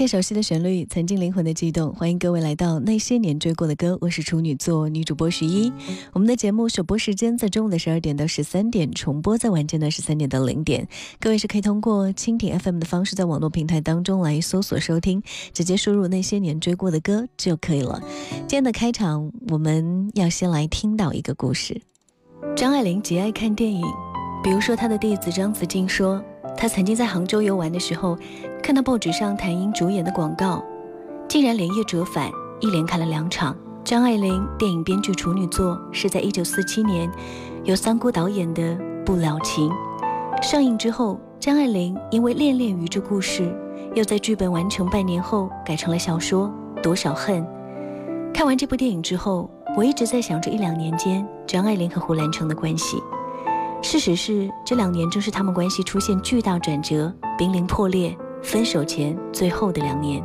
些熟悉的旋律，曾经灵魂的悸动。欢迎各位来到那些年追过的歌，我是处女座女主播十一。我们的节目首播时间在中午的十二点到十三点，重播在晚间的十三点到零点。各位是可以通过蜻蜓 FM 的方式，在网络平台当中来搜索收听，直接输入那些年追过的歌就可以了。今天的开场，我们要先来听到一个故事。张爱玲极爱看电影，比如说她的弟子张子静说，她曾经在杭州游玩的时候，看到报纸上谭英主演的广告，竟然连夜折返，一连看了两场。张爱玲电影编剧处女作是在一九四七年由三姑导演的《不了情》上映之后，张爱玲因为恋恋于这故事，又在剧本完成半年后改成了小说《多少恨》。看完这部电影之后，我一直在想这一两年间张爱玲和胡兰成的关系。事实是，这两年正是他们关系出现巨大转折、濒临破裂、分手前最后的两年。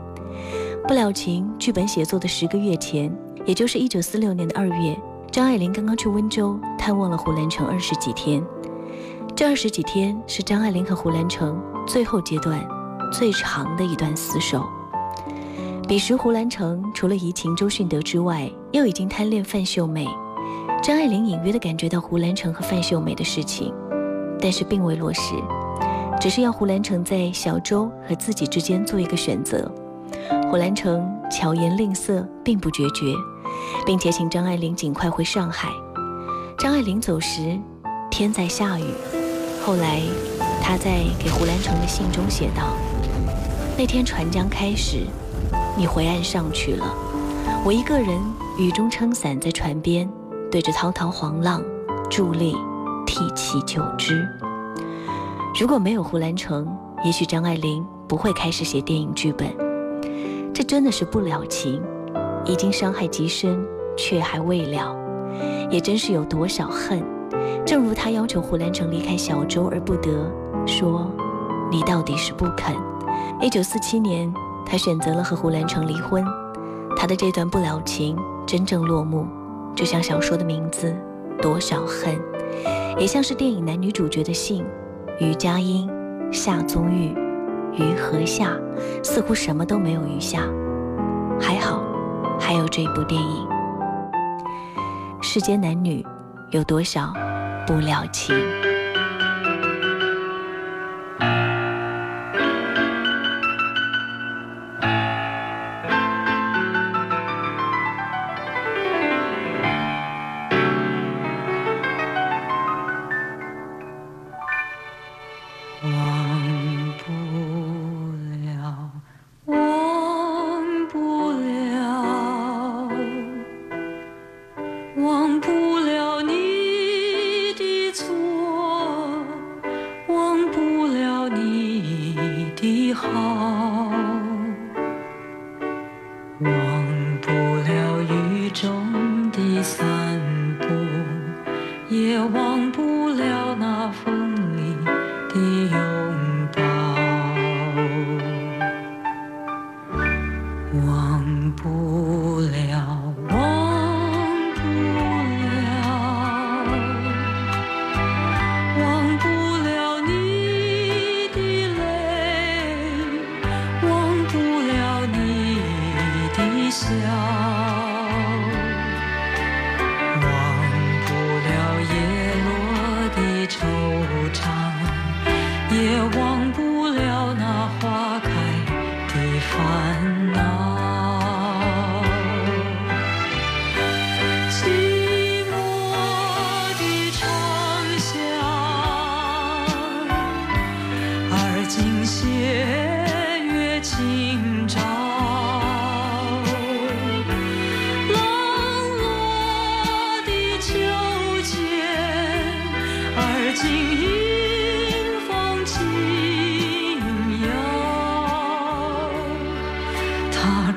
不了情剧本写作的十个月前，也就是一九四六年的二月，张爱玲刚刚去温州探望了胡兰成二十几天。这二十几天是张爱玲和胡兰成最后阶段最长的一段厮守。彼时，胡兰成除了移情周迅德之外，又已经贪恋范秀美。张爱玲隐约地感觉到胡兰成和范秀美的事情，但是并未落实，只是要胡兰成在小周和自己之间做一个选择。胡兰成巧言令色，并不决绝，并且请张爱玲尽快回上海。张爱玲走时，天在下雨。后来，她在给胡兰成的信中写道：“那天船将开始，你回岸上去了，我一个人雨中撑伞在船边。”对着滔滔黄浪，伫立，涕泣久之。如果没有胡兰成，也许张爱玲不会开始写电影剧本。这真的是不了情，已经伤害极深，却还未了。也真是有多少恨。正如他要求胡兰成离开小舟而不得，说：“你到底是不肯。”一九四七年，他选择了和胡兰成离婚。他的这段不了情真正落幕。就像小说的名字《多少恨》，也像是电影男女主角的信，于佳音、夏宗玉、于和夏，似乎什么都没有余下。还好，还有这部电影。世间男女有多少不了情？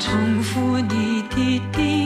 重复你的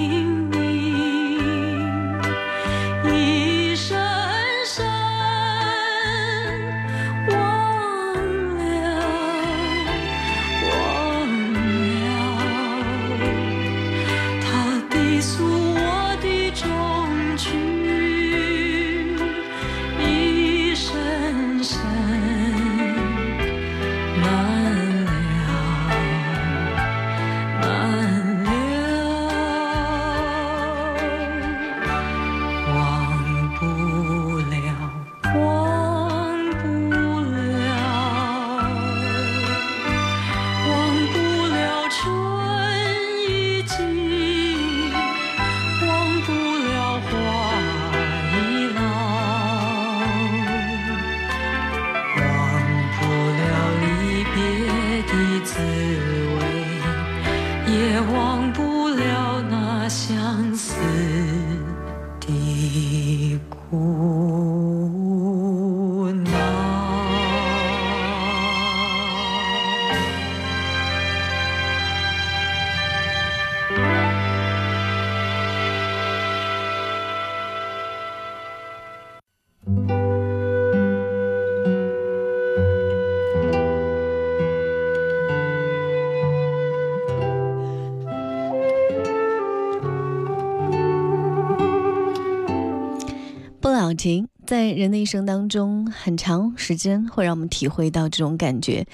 情，在人的一生当中，很长时间会让我们体会到这种感觉。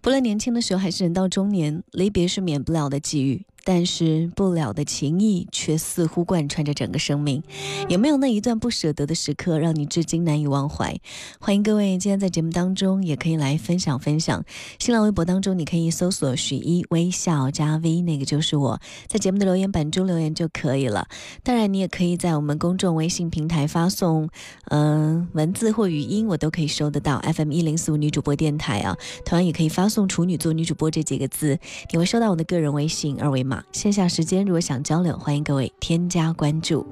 不论年轻的时候还是人到中年，离别是免不了的际遇，但是不了的情谊却似乎贯穿着整个生命。有没有那一段不舍得的时刻，让你至今难以忘怀？欢迎各位今天在节目当中也可以来分享分享。新浪微博当中，你可以搜索“许一微笑加 V”，那个就是我，在节目的留言板中留言就可以了。当然，你也可以在我们公众微信平台发送，嗯、文字或语音，我都可以收得到。FM 一零四五女主播电台啊，同样也可以发送“处女座女主播”这几个字，你会收到我的个人微信二维码。线下时间如果想交流，欢迎各位添加关注。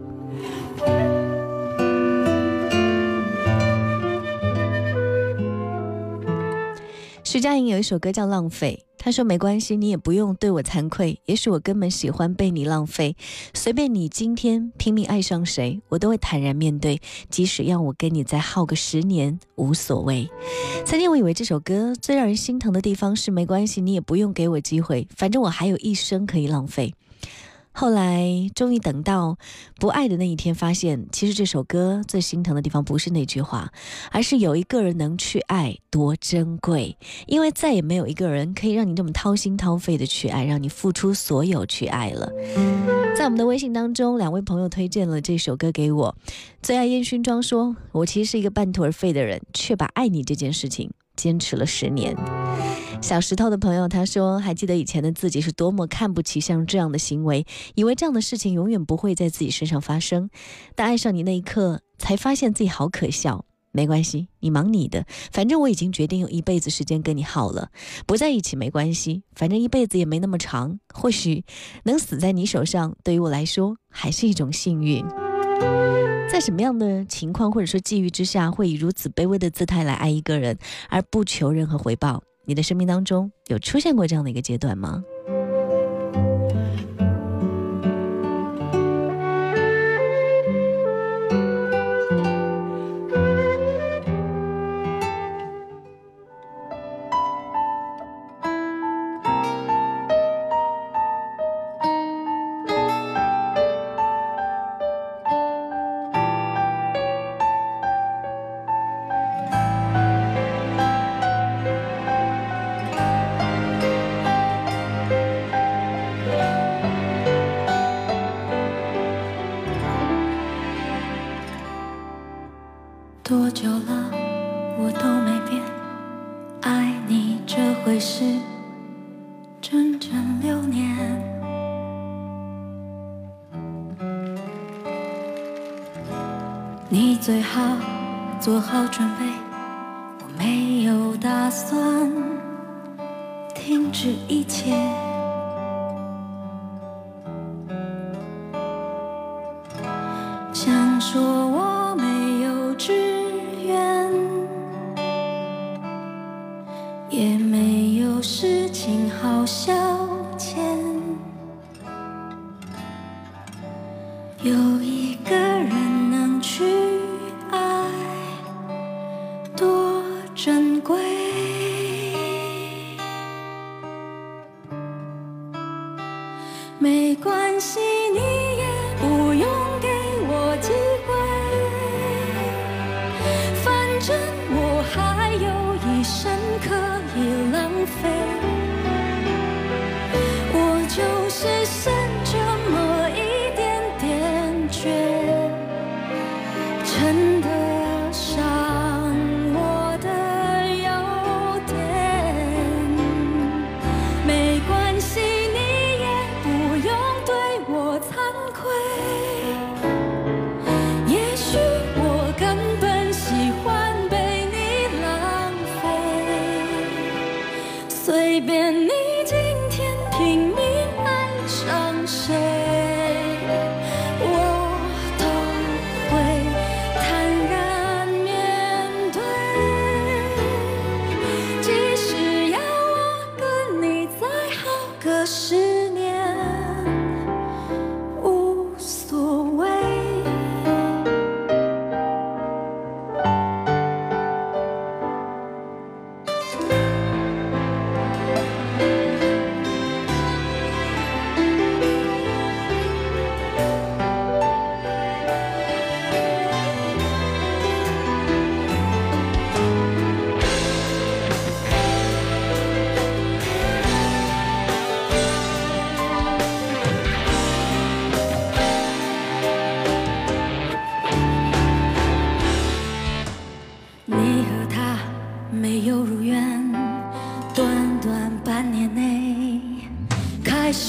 徐佳莹有一首歌叫《浪费》，他说没关系，你也不用对我惭愧，也许我根本喜欢被你浪费，随便你今天拼命爱上谁，我都会坦然面对，即使要我跟你再耗个十年，无所谓。曾经我以为这首歌最让人心疼的地方是没关系，你也不用给我机会，反正我还有一生可以浪费。后来终于等到不爱的那一天，发现其实这首歌最心疼的地方不是那句话，而是有一个人能去爱多珍贵，因为再也没有一个人可以让你这么掏心掏肺的去爱，让你付出所有去爱了。在我们的微信当中，两位朋友推荐了这首歌给我，最爱烟熏妆说：“我其实是一个半途而废的人，却把爱你这件事情坚持了十年。”小石头的朋友他说：“还记得以前的自己是多么看不起像这样的行为，以为这样的事情永远不会在自己身上发生，但爱上你那一刻，才发现自己好可笑。”没关系，你忙你的，反正我已经决定用一辈子时间跟你耗了，不在一起没关系，反正一辈子也没那么长，或许能死在你手上，对于我来说还是一种幸运。在什么样的情况或者说际遇之下，会以如此卑微的姿态来爱一个人，而不求任何回报？你的生命当中有出现过这样的一个阶段吗？你最好做好准备我没有打算停止一切。真，我还有一生可以浪费。我就是生。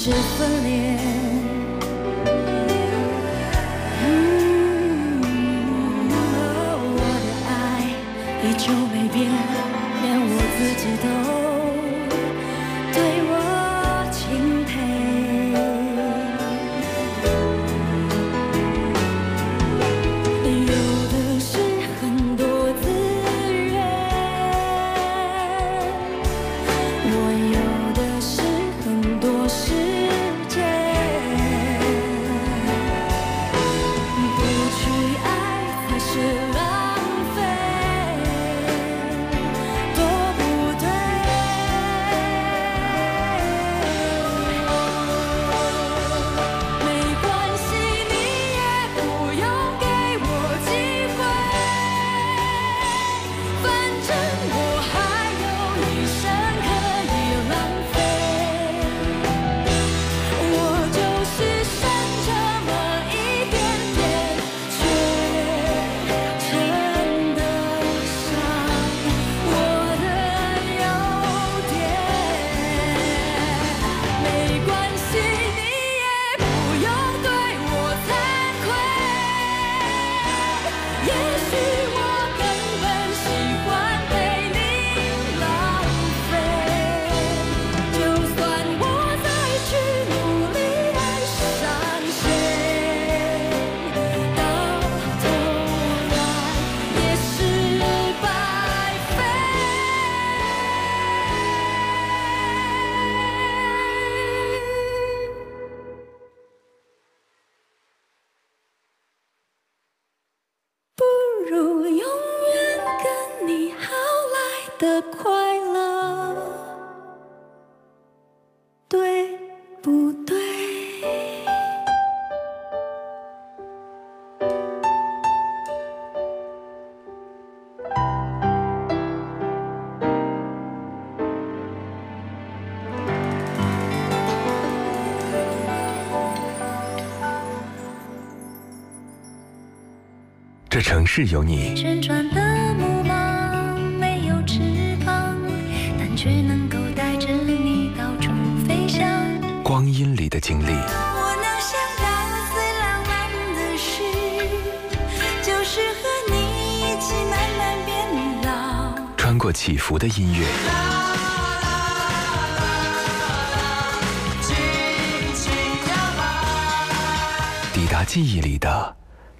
是分裂。我的爱依旧没变，连我自己都。这城市有你。旋转的木马没有翅膀，但却能够带着你到处飞翔。光阴里的经历。我能想到最浪漫的事，就是和你一起慢慢变老。穿过起伏的音乐。记忆里的。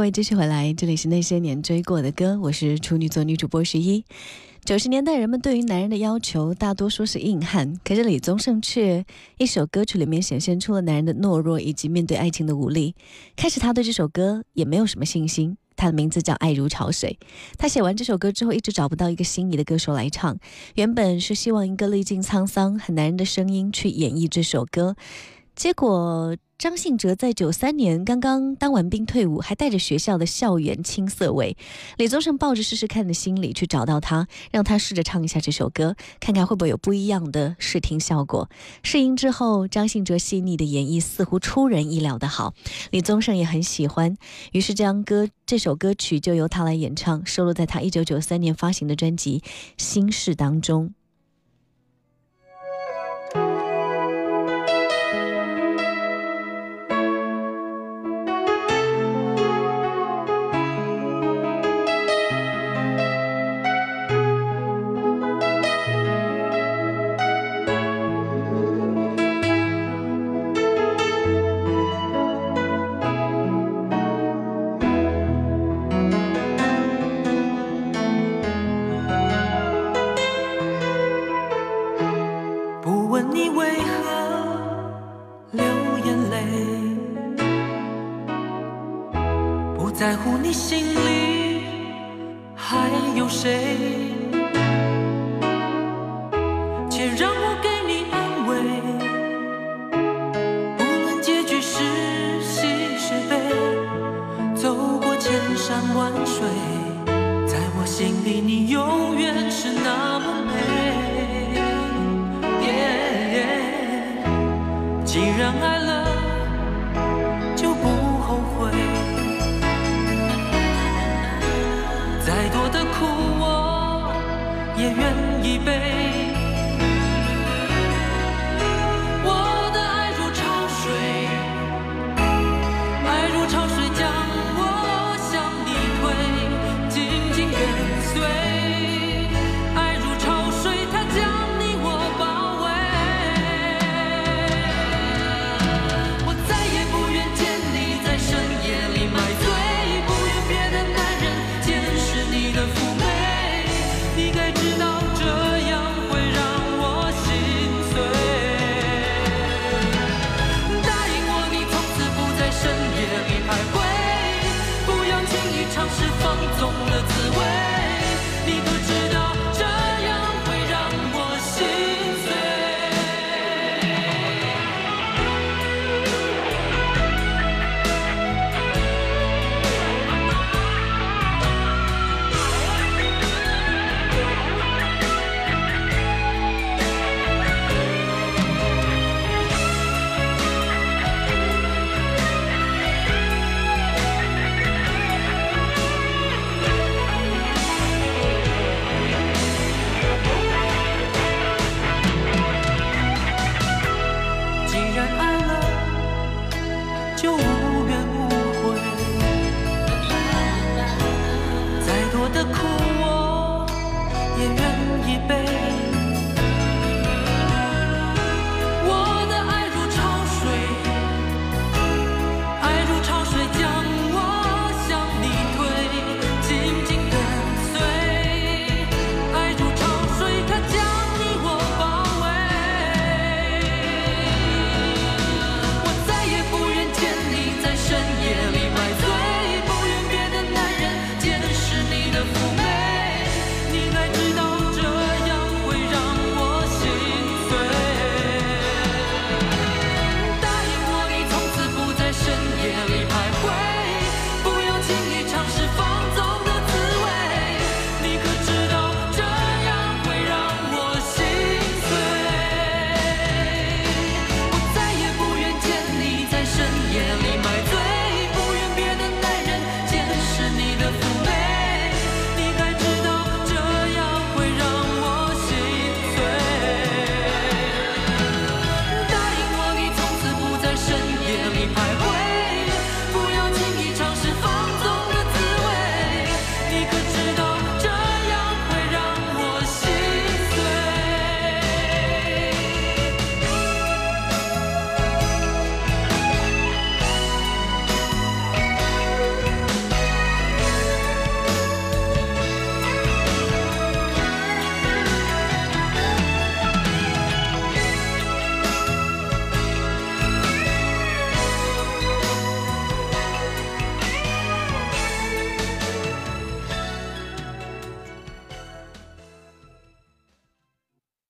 各位继续回来，这里是那些年追过的歌，我是处女座女主播十一。九十年代，人们对于男人的要求大多说是硬汉，可是李宗盛却一首歌曲里面显现出了男人的懦弱以及面对爱情的无力。开始，他对这首歌也没有什么信心。他的名字叫《爱如潮水》。他写完这首歌之后，一直找不到一个心仪的歌手来唱。原本是希望一个历尽沧桑、很男人的声音去演绎这首歌，结果。张信哲在九三年刚刚当完兵退伍，还带着学校的校园青涩味。李宗盛抱着试试看的心理去找到他，让他试着唱一下这首歌，看看会不会有不一样的试听效果。试音之后，张信哲细腻的演绎似乎出人意料的好，李宗盛也很喜欢，于是这歌这首歌曲就由他来演唱，收录在他一九九三年发行的专辑《心事》当中。我的苦我也愿意背。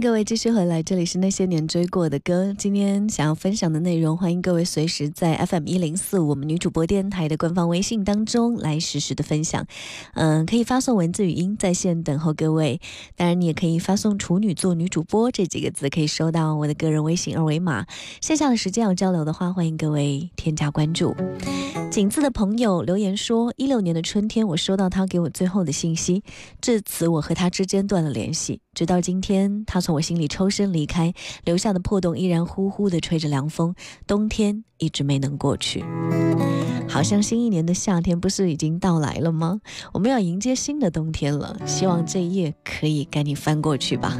各位继续回来，这里是那些年追过的歌。今天想要分享的内容，欢迎各位随时在 FM 一零四我们女主播电台的官方微信当中来实时的分享。嗯，可以发送文字语音在线等候各位。当然，你也可以发送“处女座女主播”这几个字，可以收到我的个人微信二维码。线下的时间要交流的话，欢迎各位添加关注。景字的朋友留言说：一六年的春天，我收到他给我最后的信息，至此我和他之间断了联系。直到今天，他从我心里抽身离开，留下的破洞依然呼呼地吹着凉风，冬天一直没能过去。好像新一年的夏天不是已经到来了吗？我们要迎接新的冬天了，希望这一页可以赶紧翻过去吧。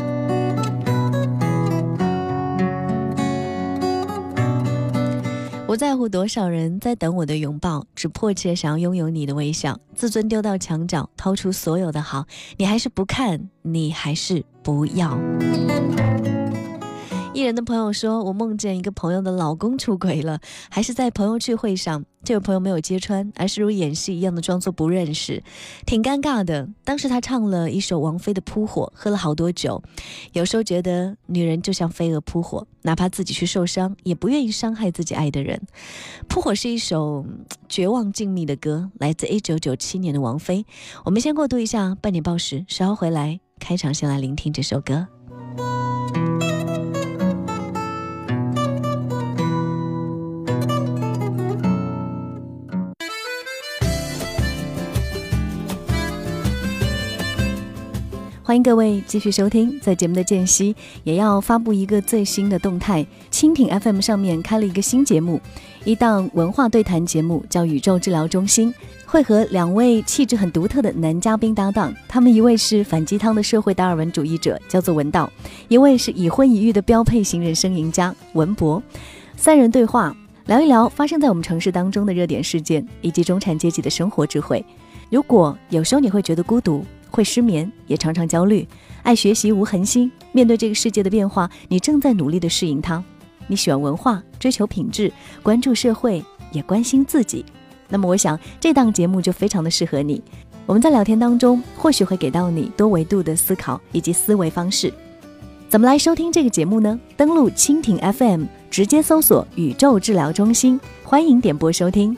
不在乎多少人在等我的拥抱，只迫切想要拥有你的微笑。自尊丢到墙角，掏出所有的好，你还是不看，你还是不要。艺人的朋友说：“我梦见一个朋友的老公出轨了，还是在朋友聚会上。这位朋友没有揭穿，而是如演戏一样的装作不认识，挺尴尬的。当时他唱了一首王菲的《扑火》，喝了好多酒。有时候觉得女人就像飞蛾扑火，哪怕自己去受伤，也不愿意伤害自己爱的人。《扑火》是一首绝望静谧的歌，来自一九九七年的王菲。我们先过渡一下半点报时，稍后回来开场，先来聆听这首歌。”欢迎各位继续收听，在节目的间隙也要发布一个最新的动态。蜻蜓 FM 上面开了一个新节目，一档文化对谈节目，叫《宇宙治疗中心》，会和两位气质很独特的男嘉宾搭档。他们一位是反鸡汤的社会达尔文主义者，叫做文道；一位是已婚已育的标配型人生赢家文博。三人对话，聊一聊发生在我们城市当中的热点事件，以及中产阶级的生活智慧。如果有时候你会觉得孤独，会失眠，也常常焦虑，爱学习无恒心。面对这个世界的变化，你正在努力的适应它。你喜欢文化，追求品质，关注社会，也关心自己。那么，我想这档节目就非常的适合你。我们在聊天当中，或许会给到你多维度的思考以及思维方式。怎么来收听这个节目呢？登录蜻蜓 FM，直接搜索“宇宙治疗中心”，欢迎点播收听。